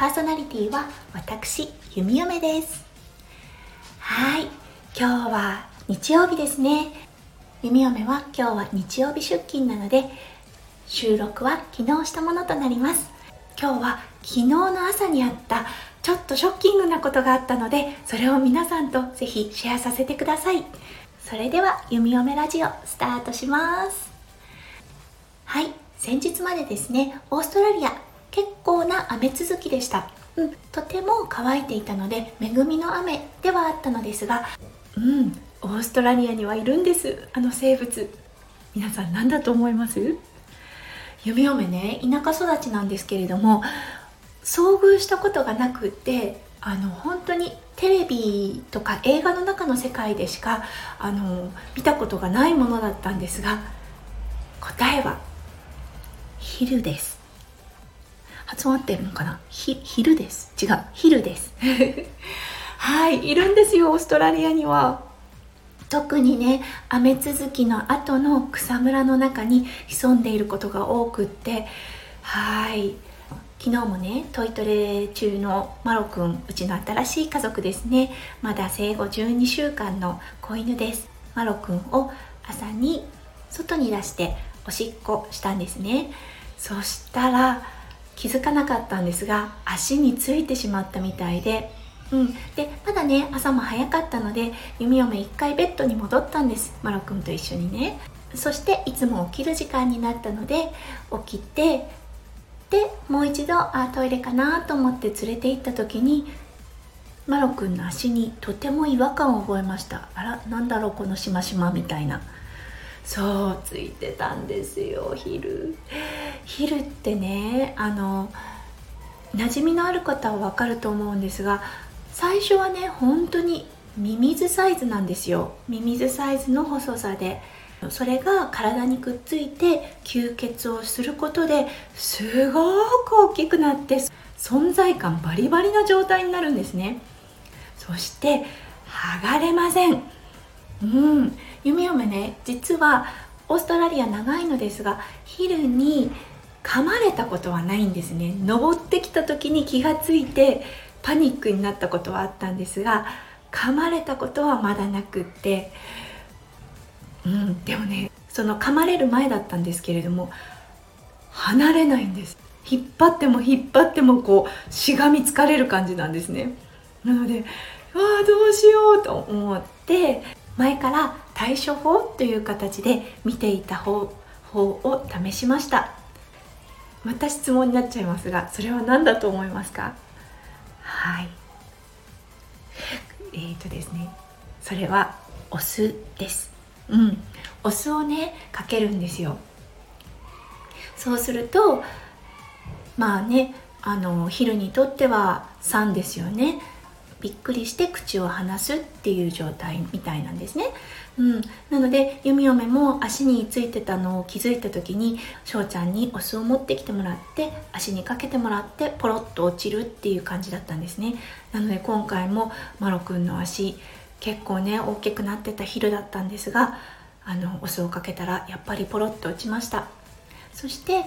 パーソナリティは私弓嫁です。はい今日は日曜日ですね。弓嫁は今日は日曜日出勤なので収録は昨日したものとなります。今日は昨日の朝にあったちょっとショッキングなことがあったのでそれを皆さんとぜひシェアさせてください。それでは弓嫁ラジオスタートします。はい先日までですねオーストラリア結構な雨続きでした。うん、とても乾いていたので恵みの雨ではあったのですがうん。オーストラリアにはいるんです。あの生物。皆さん何だと思います？弓嫁ね田舎育ちなんですけれども遭遇したことがなくってあの本当にテレビとか映画の中の世界でしかあの見たことがないものだったんですが答えは昼です。発音合ってるのかな？ひ昼です。違う。昼です。はいいるんですよオーストラリアには。特にね雨続きの後の草むらの中に潜んでいることが多くって。はい。昨日もねトイトレ中のマロくんうちの新しい家族ですね。まだ生後12週間の子犬です。マロくんを朝に外に出しておしっこしたんですね。そしたら気づかなかったんですが足についてしまったみたいでうん、でまだね朝も早かったので弓嫁一回ベッドに戻ったんです。マロくんと一緒にね。そしていつも起きる時間になったので起きてでもう一度あトイレかなと思って連れて行った時にマロくんの足にとても違和感を覚えました。あらなんだろうこのしましまみたいな。そうついてたんですよお昼。昼ってねあの馴染みのある方は分かると思うんですが最初はね本当にミミズサイズなんですよ。ミミズサイズの細さで。それが体にくっついて吸血をすることですごく大きくなって存在感バリバリな状態になるんですね。そして剥がれません。うん。弓嫁ね実はオーストラリア長いのですが昼に噛まれたことはないんですね。登ってきた時に気がついてパニックになったことはあったんですが噛まれたことはまだなくって。うんでもねその噛まれる前だったんですけれども離れないんです。引っ張っても引っ張ってもこうしがみつかれる感じなんですね。なのでわあどうしようと思って前から対処法という形で見ていた方法を試しました。また質問になっちゃいますがそれは何だと思いますか？はい。えーとですねそれはお酢です。うん。お酢をねかけるんですよ。そうするとまあねあの昼にとっては酸ですよね。びっくりして口を離すっていう状態みたいなんですね。うん、なので弓嫁も足についてたのを気づいた時に翔ちゃんにお酢を持ってきてもらって足にかけてもらってポロッと落ちるっていう感じだったんですね。なので今回もマロくんの足結構ね大きくなってたヒルだったんですがあのお酢をかけたらやっぱりポロッと落ちました。そして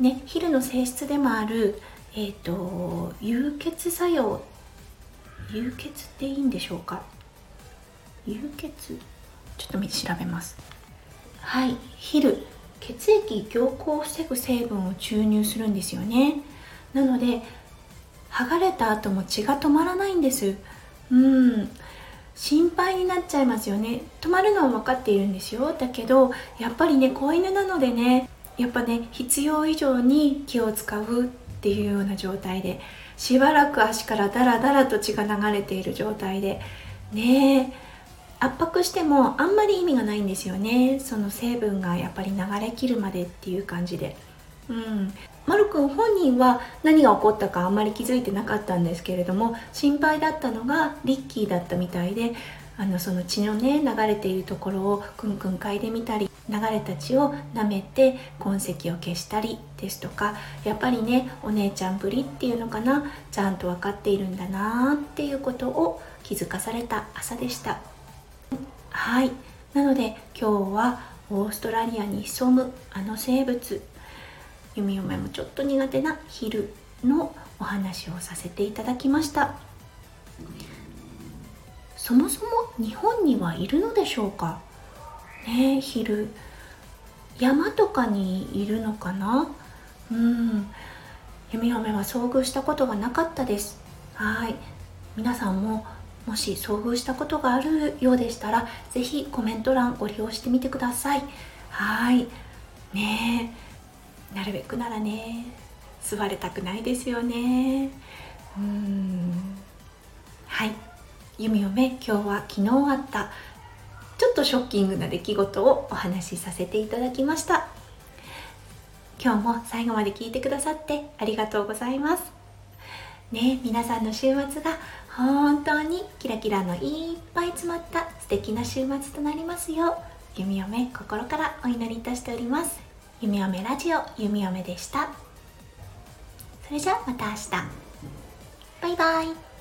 ねヒルの性質でもあるえ、ー、と誘血作用流血っていいんでしょうか？流血？ちょっと調べます。はい。ヒル。血液凝固を防ぐ成分を注入するんですよね。なので剥がれた後も血が止まらないんです。うん。心配になっちゃいますよね。止まるのは分かっているんですよ。だけどやっぱりね子犬なのでねやっぱね必要以上に気を使うっていうような状態でしばらく足からダラダラと血が流れている状態でね圧迫してもあんまり意味がないんですよね。その成分がやっぱり流れきるまでっていう感じで。うん、まるくん本人は何が起こったかあんまり気づいてなかったんですけれども心配だったのがリッキーだったみたいであのその血のね流れているところをくんくん嗅いでみたり流れた血を舐めて痕跡を消したりですとかやっぱりねお姉ちゃんぶりっていうのかなちゃんと分かっているんだなっていうことを気づかされた朝でした。はい。なので今日はオーストラリアに潜むあの生物。弓嫁もちょっと苦手なヒルのお話をさせていただきました。そもそも日本にはいるのでしょうか？ねヒル山とかにいるのかな？うん。弓嫁は遭遇したことがなかったです。はい。皆さんももし遭遇したことがあるようでしたら是非コメント欄ご利用してみてください。はい。ね。えなるべくならね。座れたくないですよね。うん。はい。弓嫁今日は昨日あったちょっとショッキングな出来事をお話しさせていただきました。今日も最後まで聞いてくださってありがとうございます。ね皆さんの週末が本当にキラキラのいっぱい詰まった素敵な週末となりますよう弓嫁心からお祈りいたしております。弓嫁ラジオ弓嫁でした。それじゃあまた明日。バイバイ。